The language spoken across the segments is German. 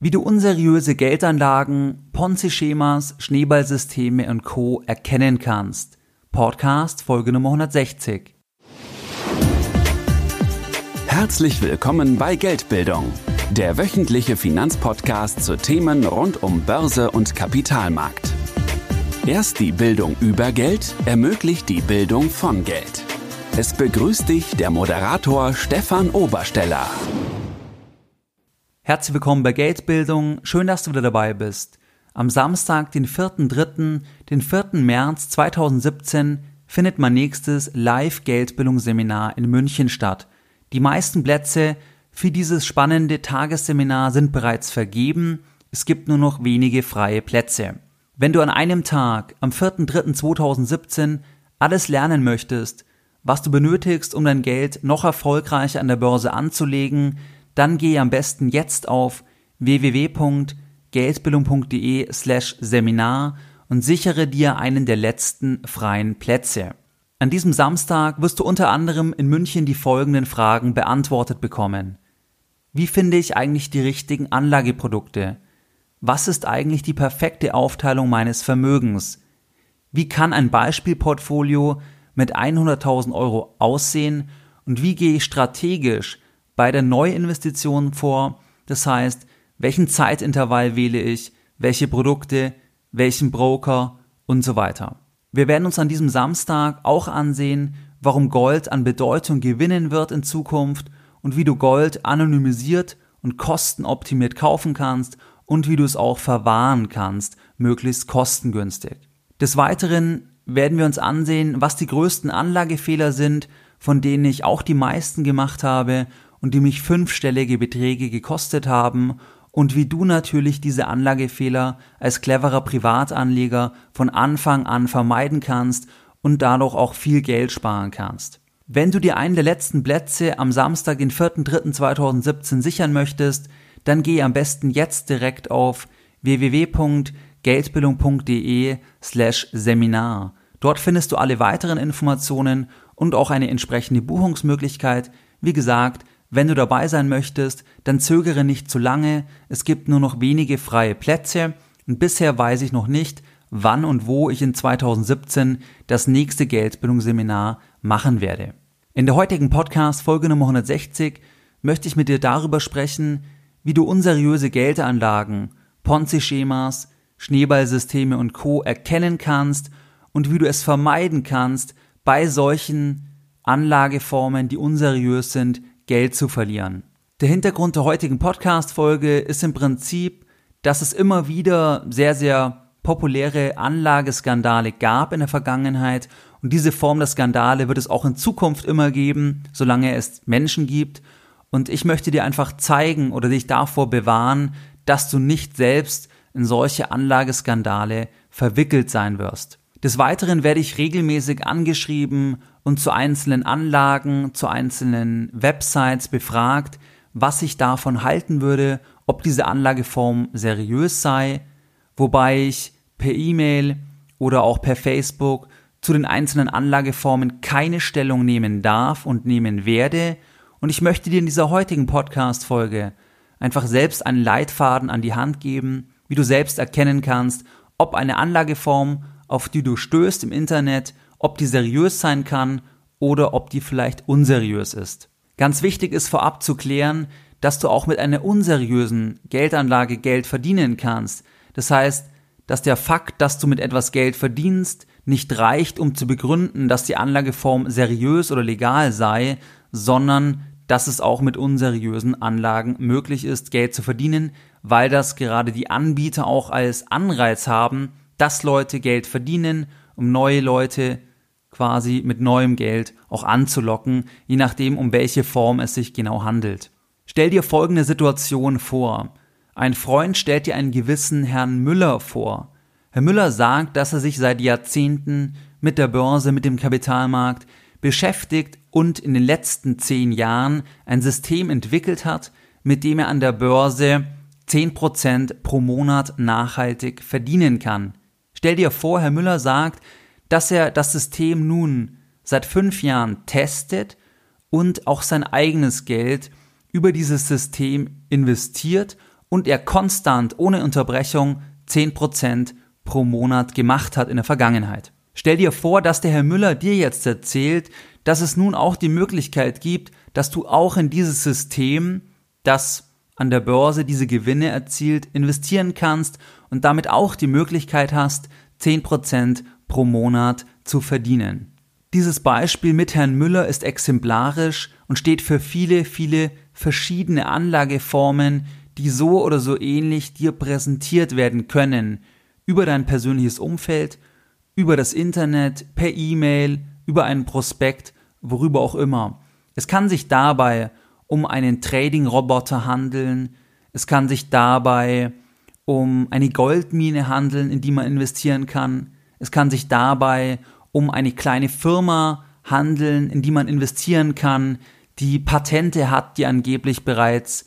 Wie du unseriöse Geldanlagen, Ponzi-Schemas, Schneeballsysteme und Co. erkennen kannst. Podcast Folge Nummer 160. Herzlich willkommen bei Geldbildung, der wöchentliche Finanzpodcast zu Themen rund um Börse und Kapitalmarkt. Erst die Bildung über Geld ermöglicht die Bildung von Geld. Es begrüßt dich der Moderator Stefan Obersteller. Herzlich willkommen bei Geldbildung. Schön, dass du wieder dabei bist. Am Samstag, den 4.3., den 4. März 2017, findet mein nächstes Live-Geldbildungsseminar in München statt. Die meisten Plätze für dieses spannende Tagesseminar sind bereits vergeben. Es gibt nur noch wenige freie Plätze. Wenn du an einem Tag, am 4.3.2017, alles lernen möchtest, was du benötigst, um dein Geld noch erfolgreicher an der Börse anzulegen, dann gehe am besten jetzt auf www.geldbildung.de slash Seminar und sichere dir einen der letzten freien Plätze. An diesem Samstag wirst du unter anderem in München die folgenden Fragen beantwortet bekommen. Wie finde ich eigentlich die richtigen Anlageprodukte? Was ist eigentlich die perfekte Aufteilung meines Vermögens? Wie kann ein Beispielportfolio mit 100.000 Euro aussehen und wie gehe ich strategisch bei der Neuinvestition vor. Das heißt, welchen Zeitintervall wähle ich, welche Produkte, welchen Broker und so weiter. Wir werden uns an diesem Samstag auch ansehen, warum Gold an Bedeutung gewinnen wird in Zukunft und wie du Gold anonymisiert und kostenoptimiert kaufen kannst und wie du es auch verwahren kannst, möglichst kostengünstig. Des Weiteren werden wir uns ansehen, was die größten Anlagefehler sind, von denen ich auch die meisten gemacht habe und die mich fünfstellige Beträge gekostet haben und wie du natürlich diese Anlagefehler als cleverer Privatanleger von Anfang an vermeiden kannst und dadurch auch viel Geld sparen kannst. Wenn du dir einen der letzten Plätze am Samstag, den 4.3.2017 sichern möchtest, dann geh am besten jetzt direkt auf www.geldbildung.de slash Seminar. Dort findest du alle weiteren Informationen und auch eine entsprechende Buchungsmöglichkeit. Wie gesagt, wenn du dabei sein möchtest, dann zögere nicht zu lange, es gibt nur noch wenige freie Plätze und bisher weiß ich noch nicht, wann und wo ich in 2017 das nächste Geldbildungsseminar machen werde. In der heutigen Podcast Folge Nummer 160 möchte ich mit dir darüber sprechen, wie du unseriöse Geldanlagen, Ponzi-Schemas, Schneeballsysteme und Co. erkennen kannst und wie du es vermeiden kannst, bei solchen Anlageformen, die unseriös sind, Geld zu verlieren. Der Hintergrund der heutigen Podcast-Folge ist im Prinzip, dass es immer wieder sehr, sehr populäre Anlageskandale gab in der Vergangenheit und diese Form der Skandale wird es auch in Zukunft immer geben, solange es Menschen gibt. Und ich möchte dir einfach zeigen oder dich davor bewahren, dass du nicht selbst in solche Anlageskandale verwickelt sein wirst. Des Weiteren werde ich regelmäßig angeschrieben und zu einzelnen Anlagen, zu einzelnen Websites befragt, was ich davon halten würde, ob diese Anlageform seriös sei, wobei ich per E-Mail oder auch per Facebook zu den einzelnen Anlageformen keine Stellung nehmen darf und nehmen werde. Und ich möchte dir in dieser heutigen Podcast-Folge einfach selbst einen Leitfaden an die Hand geben, wie du selbst erkennen kannst, ob eine Anlageform auf die du stößt im Internet, ob die seriös sein kann oder ob die vielleicht unseriös ist. Ganz wichtig ist vorab zu klären, dass du auch mit einer unseriösen Geldanlage Geld verdienen kannst. Das heißt, dass der Fakt, dass du mit etwas Geld verdienst, nicht reicht, um zu begründen, dass die Anlageform seriös oder legal sei, sondern dass es auch mit unseriösen Anlagen möglich ist, Geld zu verdienen, weil das gerade die Anbieter auch als Anreiz haben, dass Leute Geld verdienen, um neue Leute quasi mit neuem Geld auch anzulocken, je nachdem, um welche Form es sich genau handelt. Stell dir folgende Situation vor. Ein Freund stellt dir einen gewissen Herrn Müller vor. Herr Müller sagt, dass er sich seit Jahrzehnten mit der Börse, mit dem Kapitalmarkt beschäftigt und in den letzten zehn Jahren ein System entwickelt hat, mit dem er an der Börse 10% pro Monat nachhaltig verdienen kann. Stell dir vor, Herr Müller sagt, dass er das System nun seit fünf Jahren testet und auch sein eigenes Geld über dieses System investiert und er konstant ohne Unterbrechung 10% pro Monat gemacht hat in der Vergangenheit. Stell dir vor, dass der Herr Müller dir jetzt erzählt, dass es nun auch die Möglichkeit gibt, dass du auch in dieses System, das an der Börse diese Gewinne erzielt, investieren kannst und damit auch die Möglichkeit hast, 10% pro Monat zu verdienen. Dieses Beispiel mit Herrn Müller ist exemplarisch und steht für viele, viele verschiedene Anlageformen, die so oder so ähnlich dir präsentiert werden können über dein persönliches Umfeld, über das Internet, per E-Mail, über einen Prospekt, worüber auch immer. Es kann sich dabei um einen Trading-Roboter handeln, es kann sich dabei um eine Goldmine handeln, in die man investieren kann, es kann sich dabei um eine kleine Firma handeln, in die man investieren kann, die Patente hat, die angeblich bereits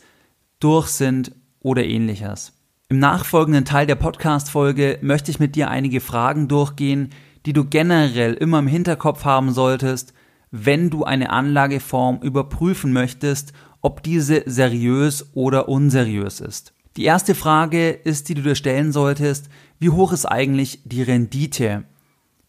durch sind oder ähnliches. Im nachfolgenden Teil der Podcast-Folge möchte ich mit dir einige Fragen durchgehen, die du generell immer im Hinterkopf haben solltest, wenn du eine Anlageform überprüfen möchtest, ob diese seriös oder unseriös ist. Die erste Frage ist, die du dir stellen solltest, wie hoch ist eigentlich die Rendite?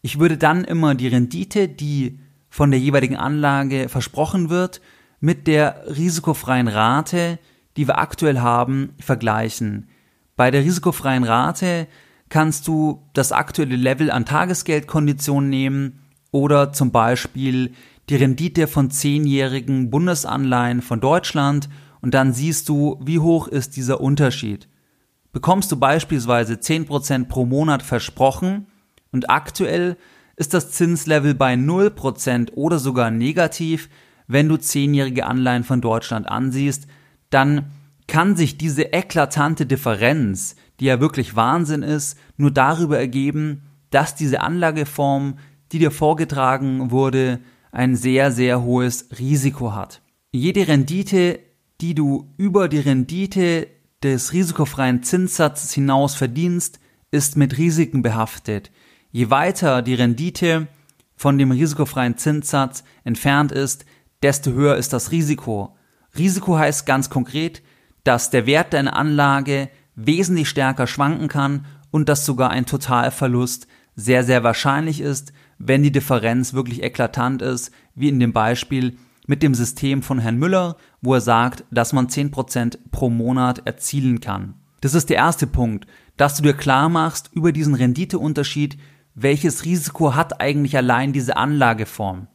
Ich würde dann immer die Rendite, die von der jeweiligen Anlage versprochen wird, mit der risikofreien Rate, die wir aktuell haben, vergleichen. Bei der risikofreien Rate kannst du das aktuelle Level an Tagesgeldkonditionen nehmen oder zum Beispiel die Rendite von zehnjährigen Bundesanleihen von Deutschland und dann siehst du, wie hoch ist dieser Unterschied. Bekommst du beispielsweise 10% pro Monat versprochen, und aktuell ist das Zinslevel bei 0% oder sogar negativ, wenn du zehnjährige Anleihen von Deutschland ansiehst, dann kann sich diese eklatante Differenz, die ja wirklich Wahnsinn ist, nur darüber ergeben, dass diese Anlageform, die dir vorgetragen wurde, ein sehr, sehr hohes Risiko hat. Jede Rendite, die du über die Rendite des risikofreien Zinssatzes hinaus verdienst, ist mit Risiken behaftet. Je weiter die Rendite von dem risikofreien Zinssatz entfernt ist, desto höher ist das Risiko. Risiko heißt ganz konkret, dass der Wert deiner Anlage wesentlich stärker schwanken kann und dass sogar ein Totalverlust sehr, sehr wahrscheinlich ist, wenn die Differenz wirklich eklatant ist, wie in dem Beispiel mit dem System von Herrn Müller, wo er sagt, dass man 10% pro Monat erzielen kann. Das ist der erste Punkt, dass du dir klar machst über diesen Renditeunterschied welches Risiko hat eigentlich allein diese Anlageform?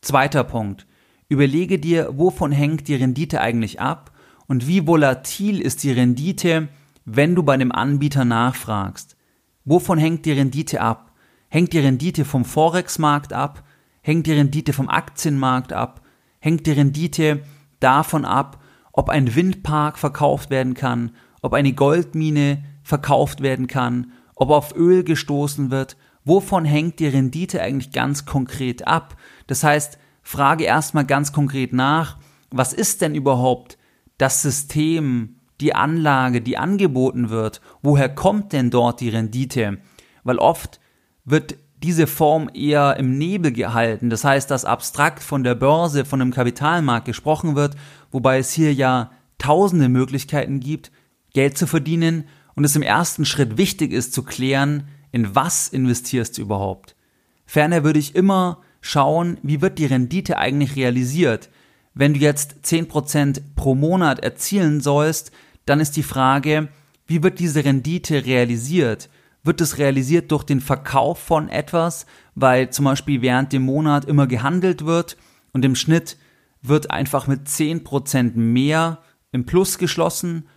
Zweiter Punkt. Überlege dir, wovon hängt die Rendite eigentlich ab und wie volatil ist die Rendite, wenn du bei dem Anbieter nachfragst. Wovon hängt die Rendite ab? Hängt die Rendite vom Forex-Markt ab? Hängt die Rendite vom Aktienmarkt ab? Hängt die Rendite davon ab, ob ein Windpark verkauft werden kann, ob eine Goldmine verkauft werden kann, ob auf Öl gestoßen wird wovon hängt die Rendite eigentlich ganz konkret ab? Das heißt, frage erstmal ganz konkret nach, was ist denn überhaupt das System, die Anlage, die angeboten wird? Woher kommt denn dort die Rendite? Weil oft wird diese Form eher im Nebel gehalten. Das heißt, dass abstrakt von der Börse, von dem Kapitalmarkt gesprochen wird, wobei es hier ja tausende Möglichkeiten gibt, Geld zu verdienen und es im ersten Schritt wichtig ist zu klären, in was investierst du überhaupt? Ferner würde ich immer schauen, wie wird die Rendite eigentlich realisiert. Wenn du jetzt 10% pro Monat erzielen sollst, dann ist die Frage, wie wird diese Rendite realisiert? Wird es realisiert durch den Verkauf von etwas, weil zum Beispiel während dem Monat immer gehandelt wird und im Schnitt wird einfach mit 10% mehr im Plus geschlossen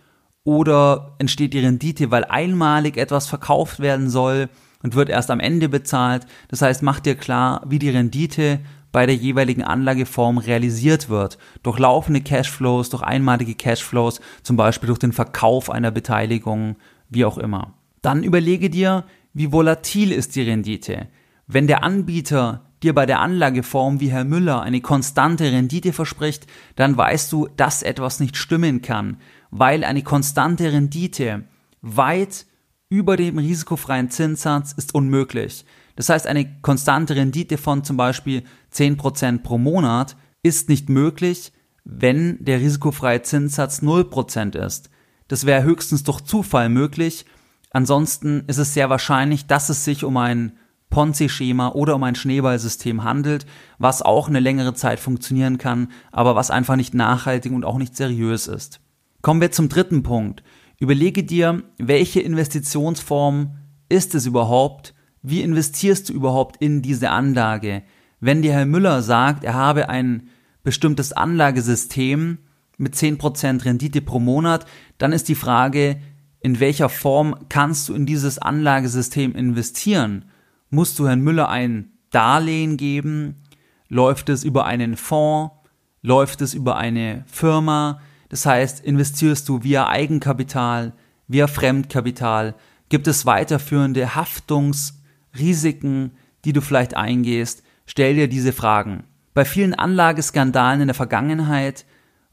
oder entsteht die Rendite, weil einmalig etwas verkauft werden soll und wird erst am Ende bezahlt. Das heißt, mach dir klar, wie die Rendite bei der jeweiligen Anlageform realisiert wird. Durch laufende Cashflows, durch einmalige Cashflows, zum Beispiel durch den Verkauf einer Beteiligung, wie auch immer. Dann überlege dir, wie volatil ist die Rendite. Wenn der Anbieter dir bei der Anlageform wie Herr Müller eine konstante Rendite verspricht, dann weißt du, dass etwas nicht stimmen kann weil eine konstante Rendite weit über dem risikofreien Zinssatz ist unmöglich. Das heißt, eine konstante Rendite von zum Beispiel 10% pro Monat ist nicht möglich, wenn der risikofreie Zinssatz 0% ist. Das wäre höchstens durch Zufall möglich. Ansonsten ist es sehr wahrscheinlich, dass es sich um ein Ponzi-Schema oder um ein Schneeballsystem handelt, was auch eine längere Zeit funktionieren kann, aber was einfach nicht nachhaltig und auch nicht seriös ist. Kommen wir zum dritten Punkt. Überlege dir, welche Investitionsform ist es überhaupt? Wie investierst du überhaupt in diese Anlage? Wenn dir Herr Müller sagt, er habe ein bestimmtes Anlagesystem mit 10% Rendite pro Monat, dann ist die Frage, in welcher Form kannst du in dieses Anlagesystem investieren? Musst du Herrn Müller ein Darlehen geben? Läuft es über einen Fonds? Läuft es über eine Firma? Das heißt, investierst du via Eigenkapital, via Fremdkapital? Gibt es weiterführende Haftungsrisiken, die du vielleicht eingehst? Stell dir diese Fragen. Bei vielen Anlageskandalen in der Vergangenheit,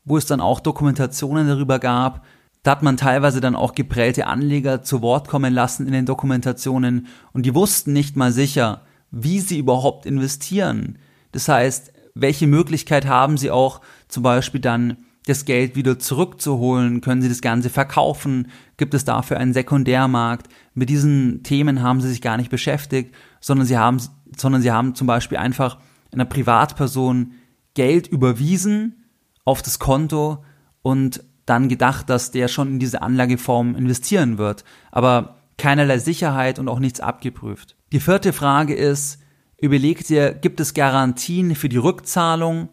wo es dann auch Dokumentationen darüber gab, da hat man teilweise dann auch geprellte Anleger zu Wort kommen lassen in den Dokumentationen und die wussten nicht mal sicher, wie sie überhaupt investieren. Das heißt, welche Möglichkeit haben sie auch zum Beispiel dann das Geld wieder zurückzuholen? Können sie das Ganze verkaufen? Gibt es dafür einen Sekundärmarkt? Mit diesen Themen haben sie sich gar nicht beschäftigt, sondern sie haben sondern sie haben zum Beispiel einfach einer Privatperson Geld überwiesen auf das Konto und dann gedacht, dass der schon in diese Anlageform investieren wird, aber keinerlei Sicherheit und auch nichts abgeprüft. Die vierte Frage ist, überleg dir, gibt es Garantien für die Rückzahlung,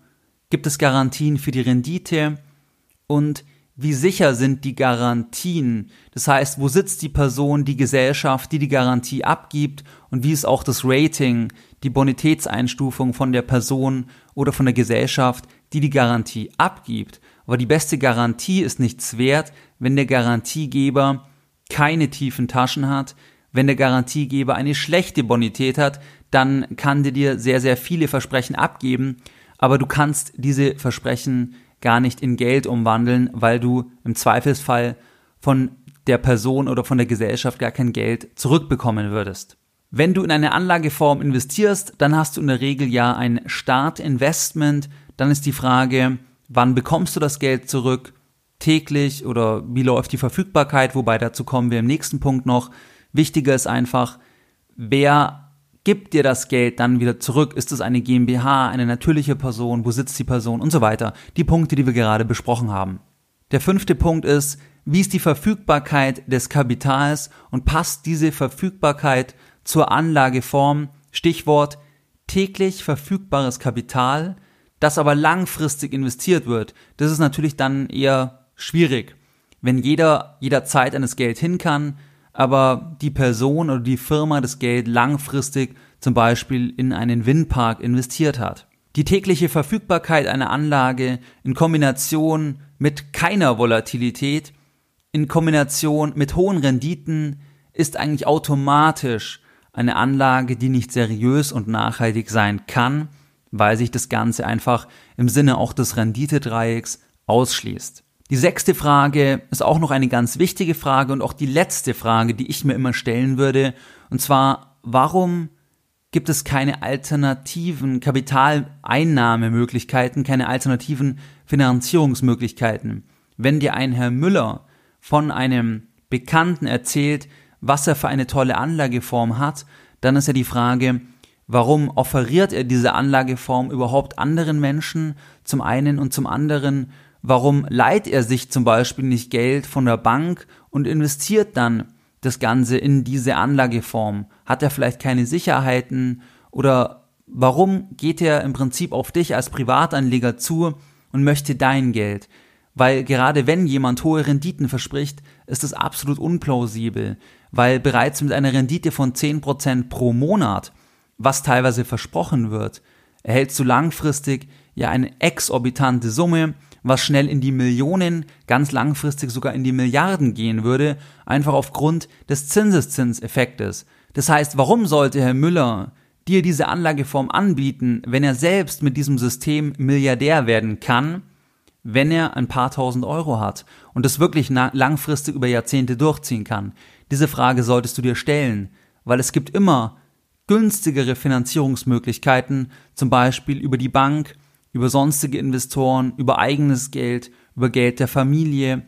gibt es Garantien für die Rendite und wie sicher sind die Garantien? Das heißt, wo sitzt die Person, die Gesellschaft, die die Garantie abgibt und wie ist auch das Rating, die Bonitätseinstufung von der Person oder von der Gesellschaft, die die Garantie abgibt. Aber die beste Garantie ist nichts wert, wenn der Garantiegeber keine tiefen Taschen hat, wenn der Garantiegeber eine schlechte Bonität hat, dann kann der dir sehr, sehr viele Versprechen abgeben, aber du kannst diese Versprechen gar nicht in Geld umwandeln, weil du im Zweifelsfall von der Person oder von der Gesellschaft gar kein Geld zurückbekommen würdest. Wenn du in eine Anlageform investierst, dann hast du in der Regel ja ein Startinvestment. Dann ist die Frage, wann bekommst du das Geld zurück? Täglich oder wie läuft die Verfügbarkeit? Wobei dazu kommen wir im nächsten Punkt noch. Wichtiger ist einfach, wer gibt dir das Geld dann wieder zurück? Ist es eine GmbH, eine natürliche Person? Wo sitzt die Person und so weiter? Die Punkte, die wir gerade besprochen haben. Der fünfte Punkt ist, wie ist die Verfügbarkeit des Kapitals und passt diese Verfügbarkeit zur Anlageform? Stichwort täglich verfügbares Kapital, das aber langfristig investiert wird. Das ist natürlich dann eher schwierig. Wenn jeder jederzeit an das Geld hin kann, aber die Person oder die Firma das Geld langfristig zum Beispiel in einen Windpark investiert hat. Die tägliche Verfügbarkeit einer Anlage in Kombination mit keiner Volatilität, in Kombination mit hohen Renditen ist eigentlich automatisch eine Anlage, die nicht seriös und nachhaltig sein kann, weil sich das Ganze einfach im Sinne auch des Renditedreiecks ausschließt. Die sechste Frage ist auch noch eine ganz wichtige Frage und auch die letzte Frage, die ich mir immer stellen würde. Und zwar, warum gibt es keine alternativen Kapitaleinnahmemöglichkeiten, keine alternativen Finanzierungsmöglichkeiten? Wenn dir ein Herr Müller von einem Bekannten erzählt, was er für eine tolle Anlageform hat, dann ist ja die Frage, warum offeriert er diese Anlageform überhaupt anderen Menschen zum einen und zum anderen, Warum leiht er sich zum Beispiel nicht Geld von der Bank und investiert dann das Ganze in diese Anlageform? Hat er vielleicht keine Sicherheiten? Oder warum geht er im Prinzip auf dich als Privatanleger zu und möchte dein Geld? Weil gerade wenn jemand hohe Renditen verspricht, ist es absolut unplausibel, weil bereits mit einer Rendite von 10% pro Monat, was teilweise versprochen wird, erhältst du langfristig ja eine exorbitante Summe, was schnell in die Millionen, ganz langfristig sogar in die Milliarden gehen würde, einfach aufgrund des Zinseszinseffektes. Das heißt, warum sollte Herr Müller dir diese Anlageform anbieten, wenn er selbst mit diesem System Milliardär werden kann, wenn er ein paar tausend Euro hat und das wirklich langfristig über Jahrzehnte durchziehen kann? Diese Frage solltest du dir stellen, weil es gibt immer günstigere Finanzierungsmöglichkeiten, zum Beispiel über die Bank, über sonstige Investoren, über eigenes Geld, über Geld der Familie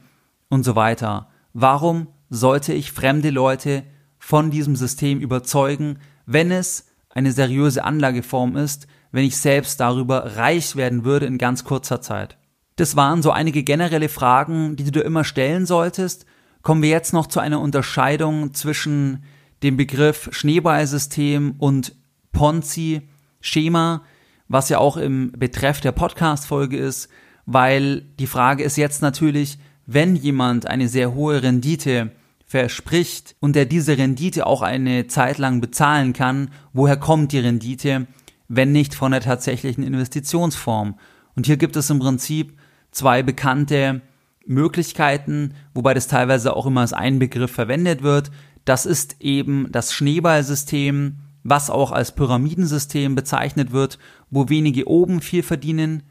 und so weiter. Warum sollte ich fremde Leute von diesem System überzeugen, wenn es eine seriöse Anlageform ist, wenn ich selbst darüber reich werden würde in ganz kurzer Zeit? Das waren so einige generelle Fragen, die du dir immer stellen solltest. Kommen wir jetzt noch zu einer Unterscheidung zwischen dem Begriff Schneeballsystem und Ponzi-Schema, was ja auch im Betreff der Podcast-Folge ist, weil die Frage ist jetzt natürlich, wenn jemand eine sehr hohe Rendite verspricht und er diese Rendite auch eine Zeit lang bezahlen kann, woher kommt die Rendite, wenn nicht von der tatsächlichen Investitionsform? Und hier gibt es im Prinzip zwei bekannte Möglichkeiten, wobei das teilweise auch immer als ein Begriff verwendet wird. Das ist eben das Schneeballsystem, was auch als Pyramidensystem bezeichnet wird, wo wenige oben viel verdienen,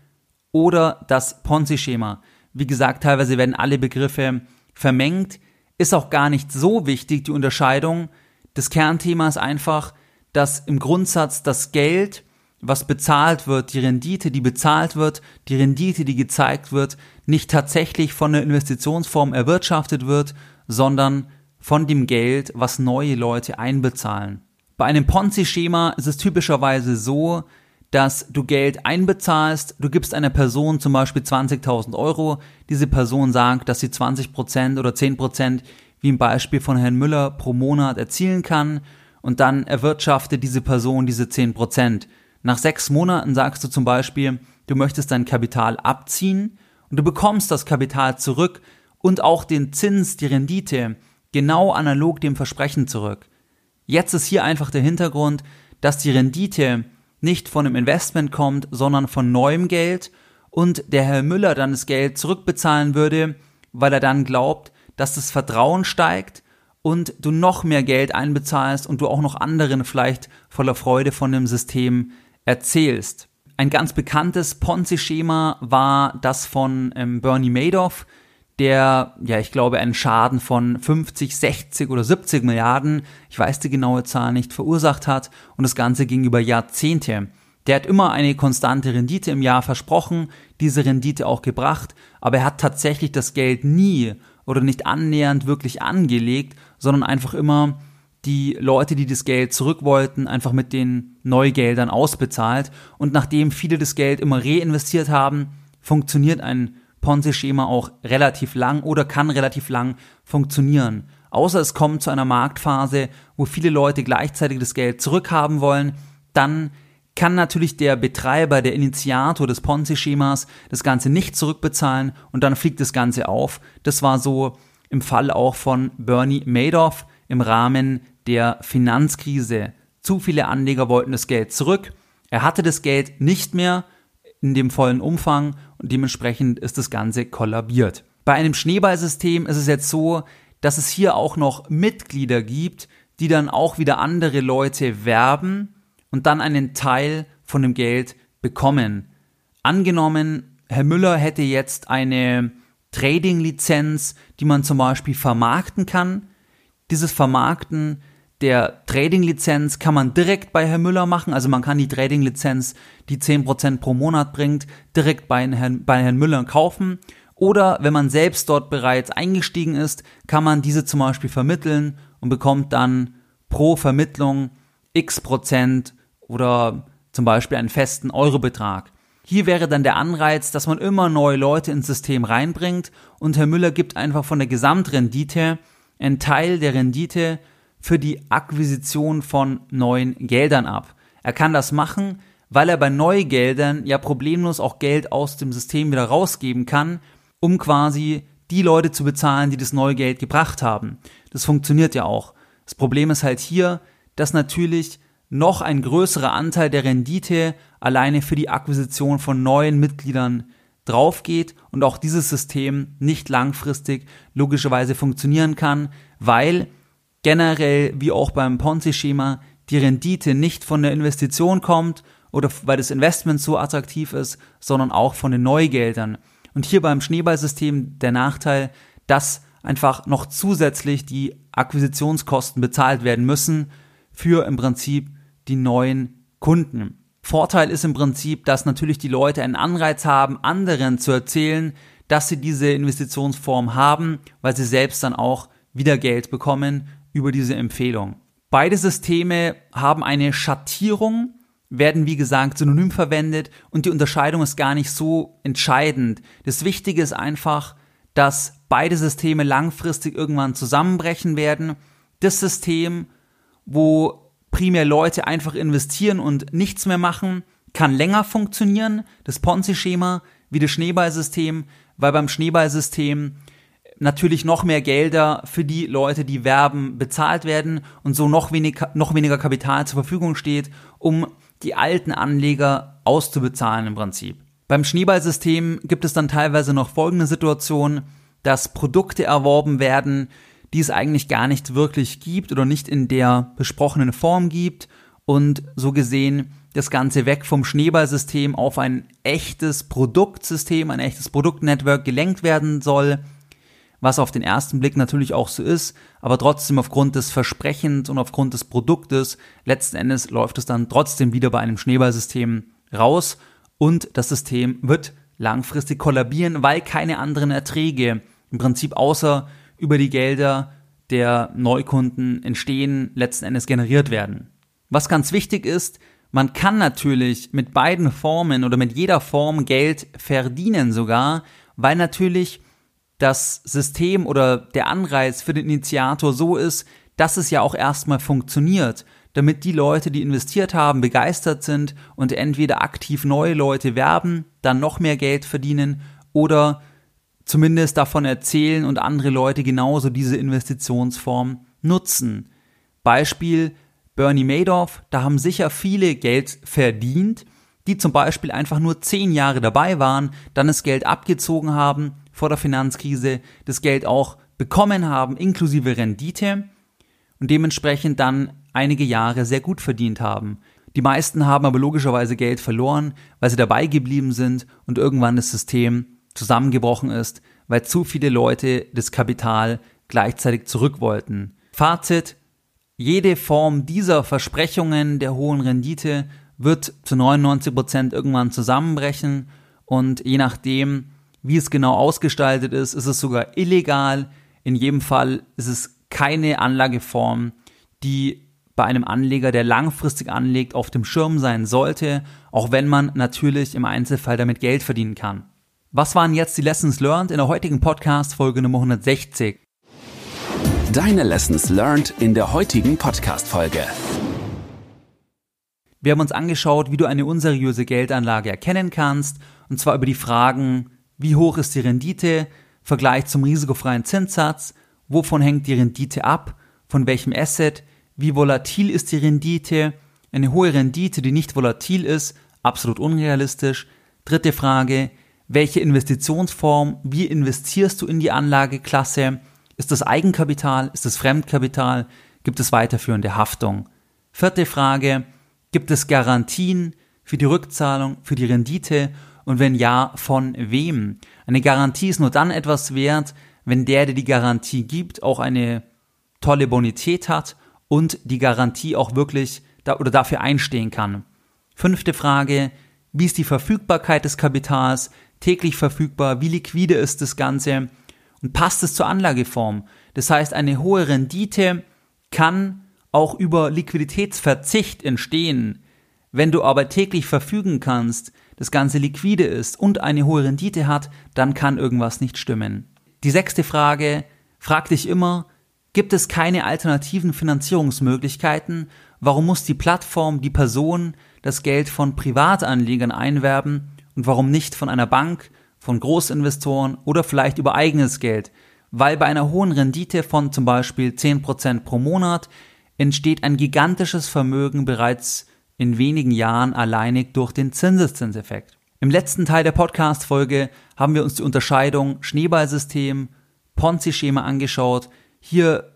oder das Ponzi-Schema. Wie gesagt, teilweise werden alle Begriffe vermengt. Ist auch gar nicht so wichtig, die Unterscheidung. Das Kernthema ist einfach, dass im Grundsatz das Geld was bezahlt wird, die Rendite, die bezahlt wird, die Rendite, die gezeigt wird, nicht tatsächlich von der Investitionsform erwirtschaftet wird, sondern von dem Geld, was neue Leute einbezahlen. Bei einem Ponzi-Schema ist es typischerweise so, dass du Geld einbezahlst, du gibst einer Person zum Beispiel 20.000 Euro, diese Person sagt, dass sie 20% oder 10% wie im Beispiel von Herrn Müller pro Monat erzielen kann und dann erwirtschaftet diese Person diese 10%. Nach sechs Monaten sagst du zum Beispiel, du möchtest dein Kapital abziehen und du bekommst das Kapital zurück und auch den Zins, die Rendite, genau analog dem Versprechen zurück. Jetzt ist hier einfach der Hintergrund, dass die Rendite nicht von einem Investment kommt, sondern von neuem Geld und der Herr Müller dann das Geld zurückbezahlen würde, weil er dann glaubt, dass das Vertrauen steigt und du noch mehr Geld einbezahlst und du auch noch anderen vielleicht voller Freude von dem System erzählst. Ein ganz bekanntes Ponzi-Schema war das von ähm, Bernie Madoff, der, ja, ich glaube, einen Schaden von 50, 60 oder 70 Milliarden, ich weiß die genaue Zahl nicht, verursacht hat und das Ganze ging über Jahrzehnte. Der hat immer eine konstante Rendite im Jahr versprochen, diese Rendite auch gebracht, aber er hat tatsächlich das Geld nie oder nicht annähernd wirklich angelegt, sondern einfach immer die Leute, die das Geld zurück wollten, einfach mit den Neugeldern ausbezahlt. Und nachdem viele das Geld immer reinvestiert haben, funktioniert ein Ponzi-Schema auch relativ lang oder kann relativ lang funktionieren. Außer es kommt zu einer Marktphase, wo viele Leute gleichzeitig das Geld zurückhaben wollen, dann kann natürlich der Betreiber, der Initiator des Ponzi-Schemas das Ganze nicht zurückbezahlen und dann fliegt das Ganze auf. Das war so im Fall auch von Bernie Madoff im Rahmen der Finanzkrise. Zu viele Anleger wollten das Geld zurück. Er hatte das Geld nicht mehr in dem vollen Umfang und dementsprechend ist das Ganze kollabiert. Bei einem Schneeballsystem ist es jetzt so, dass es hier auch noch Mitglieder gibt, die dann auch wieder andere Leute werben und dann einen Teil von dem Geld bekommen. Angenommen, Herr Müller hätte jetzt eine Trading-Lizenz, die man zum Beispiel vermarkten kann. Dieses Vermarkten der Trading-Lizenz kann man direkt bei Herrn Müller machen. Also man kann die Trading-Lizenz, die 10% pro Monat bringt, direkt bei Herrn, bei Herrn Müller kaufen. Oder wenn man selbst dort bereits eingestiegen ist, kann man diese zum Beispiel vermitteln und bekommt dann pro Vermittlung x Prozent oder zum Beispiel einen festen Eurobetrag. Hier wäre dann der Anreiz, dass man immer neue Leute ins System reinbringt und Herr Müller gibt einfach von der Gesamtrendite einen Teil der Rendite für die Akquisition von neuen Geldern ab. Er kann das machen, weil er bei Neugeldern ja problemlos auch Geld aus dem System wieder rausgeben kann, um quasi die Leute zu bezahlen, die das neue Geld gebracht haben. Das funktioniert ja auch. Das Problem ist halt hier, dass natürlich noch ein größerer Anteil der Rendite alleine für die Akquisition von neuen Mitgliedern draufgeht und auch dieses System nicht langfristig logischerweise funktionieren kann, weil generell wie auch beim Ponzi-Schema die Rendite nicht von der Investition kommt oder weil das Investment so attraktiv ist, sondern auch von den Neugeldern. Und hier beim Schneeballsystem der Nachteil, dass einfach noch zusätzlich die Akquisitionskosten bezahlt werden müssen für im Prinzip die neuen Kunden. Vorteil ist im Prinzip, dass natürlich die Leute einen Anreiz haben, anderen zu erzählen, dass sie diese Investitionsform haben, weil sie selbst dann auch wieder Geld bekommen über diese Empfehlung. Beide Systeme haben eine Schattierung, werden wie gesagt synonym verwendet und die Unterscheidung ist gar nicht so entscheidend. Das Wichtige ist einfach, dass beide Systeme langfristig irgendwann zusammenbrechen werden. Das System, wo primär Leute einfach investieren und nichts mehr machen, kann länger funktionieren, das Ponzi-Schema, wie das Schneeballsystem, weil beim Schneeballsystem natürlich noch mehr Gelder für die Leute, die werben, bezahlt werden und so noch, wenig, noch weniger Kapital zur Verfügung steht, um die alten Anleger auszubezahlen im Prinzip. Beim Schneeballsystem gibt es dann teilweise noch folgende Situation, dass Produkte erworben werden, die es eigentlich gar nicht wirklich gibt oder nicht in der besprochenen Form gibt und so gesehen das Ganze weg vom Schneeballsystem auf ein echtes Produktsystem, ein echtes Produktnetwork gelenkt werden soll, was auf den ersten Blick natürlich auch so ist, aber trotzdem aufgrund des Versprechens und aufgrund des Produktes letzten Endes läuft es dann trotzdem wieder bei einem Schneeballsystem raus und das System wird langfristig kollabieren, weil keine anderen Erträge im Prinzip außer über die Gelder der Neukunden entstehen, letzten Endes generiert werden. Was ganz wichtig ist, man kann natürlich mit beiden Formen oder mit jeder Form Geld verdienen sogar, weil natürlich das System oder der Anreiz für den Initiator so ist, dass es ja auch erstmal funktioniert, damit die Leute, die investiert haben, begeistert sind und entweder aktiv neue Leute werben, dann noch mehr Geld verdienen oder zumindest davon erzählen und andere Leute genauso diese Investitionsform nutzen. Beispiel Bernie Madoff, da haben sicher viele Geld verdient, die zum Beispiel einfach nur zehn Jahre dabei waren, dann das Geld abgezogen haben vor der Finanzkrise, das Geld auch bekommen haben, inklusive Rendite und dementsprechend dann einige Jahre sehr gut verdient haben. Die meisten haben aber logischerweise Geld verloren, weil sie dabei geblieben sind und irgendwann das System zusammengebrochen ist, weil zu viele Leute das Kapital gleichzeitig zurück wollten. Fazit, jede Form dieser Versprechungen der hohen Rendite wird zu 99 Prozent irgendwann zusammenbrechen und je nachdem, wie es genau ausgestaltet ist, ist es sogar illegal. In jedem Fall ist es keine Anlageform, die bei einem Anleger, der langfristig anlegt, auf dem Schirm sein sollte, auch wenn man natürlich im Einzelfall damit Geld verdienen kann. Was waren jetzt die Lessons learned in der heutigen Podcast-Folge Nummer 160? Deine Lessons learned in der heutigen Podcast-Folge. Wir haben uns angeschaut, wie du eine unseriöse Geldanlage erkennen kannst, und zwar über die Fragen, wie hoch ist die Rendite, Vergleich zum risikofreien Zinssatz, wovon hängt die Rendite ab, von welchem Asset, wie volatil ist die Rendite, eine hohe Rendite, die nicht volatil ist, absolut unrealistisch. Dritte Frage, welche Investitionsform, wie investierst du in die Anlageklasse, ist das Eigenkapital, ist das Fremdkapital, gibt es weiterführende Haftung. Vierte Frage, gibt es Garantien für die Rückzahlung, für die Rendite und wenn ja, von wem? Eine Garantie ist nur dann etwas wert, wenn der, der die Garantie gibt, auch eine tolle Bonität hat und die Garantie auch wirklich da oder dafür einstehen kann. Fünfte Frage, wie ist die Verfügbarkeit des Kapitals? täglich verfügbar, wie liquide ist das Ganze und passt es zur Anlageform. Das heißt, eine hohe Rendite kann auch über Liquiditätsverzicht entstehen. Wenn du aber täglich verfügen kannst, das Ganze liquide ist und eine hohe Rendite hat, dann kann irgendwas nicht stimmen. Die sechste Frage, frag dich immer, gibt es keine alternativen Finanzierungsmöglichkeiten? Warum muss die Plattform, die Person das Geld von Privatanlegern einwerben und warum nicht von einer Bank, von Großinvestoren oder vielleicht über eigenes Geld, weil bei einer hohen Rendite von zum Beispiel 10% pro Monat entsteht ein gigantisches Vermögen bereits in wenigen Jahren alleinig durch den Zinseszinseffekt. Im letzten Teil der Podcast-Folge haben wir uns die Unterscheidung Schneeballsystem, Ponzi-Schema angeschaut. Hier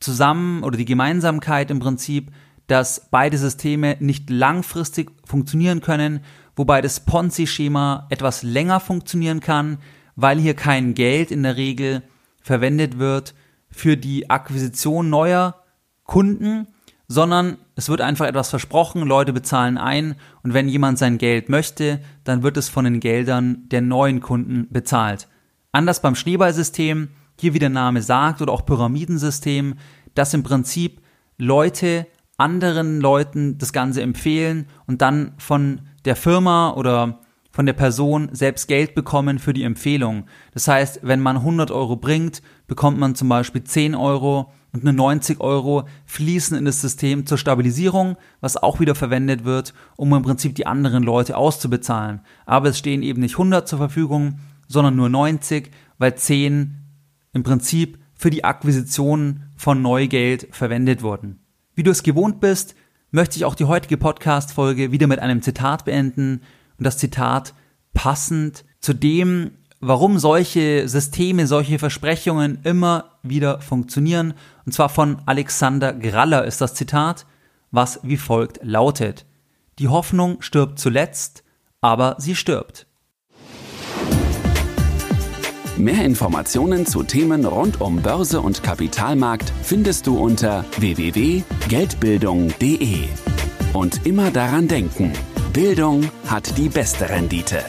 zusammen oder die Gemeinsamkeit im Prinzip, dass beide Systeme nicht langfristig funktionieren können wobei das Ponzi-Schema etwas länger funktionieren kann, weil hier kein Geld in der Regel verwendet wird für die Akquisition neuer Kunden, sondern es wird einfach etwas versprochen, Leute bezahlen ein und wenn jemand sein Geld möchte, dann wird es von den Geldern der neuen Kunden bezahlt. Anders beim Schneeballsystem, hier wie der Name sagt, oder auch Pyramidensystem, dass im Prinzip Leute anderen Leuten das Ganze empfehlen und dann von der Firma oder von der Person selbst Geld bekommen für die Empfehlung. Das heißt, wenn man 100 Euro bringt, bekommt man zum Beispiel 10 Euro und eine 90 Euro fließen in das System zur Stabilisierung, was auch wieder verwendet wird, um im Prinzip die anderen Leute auszubezahlen. Aber es stehen eben nicht 100 zur Verfügung, sondern nur 90, weil 10 im Prinzip für die Akquisition von Neugeld verwendet wurden. Wie du es gewohnt bist, möchte ich auch die heutige Podcast-Folge wieder mit einem Zitat beenden und das Zitat passend zu dem, warum solche Systeme, solche Versprechungen immer wieder funktionieren. Und zwar von Alexander Graller ist das Zitat, was wie folgt lautet. Die Hoffnung stirbt zuletzt, aber sie stirbt. Mehr Informationen zu Themen rund um Börse und Kapitalmarkt findest du unter www.geldbildung.de. Und immer daran denken, Bildung hat die beste Rendite.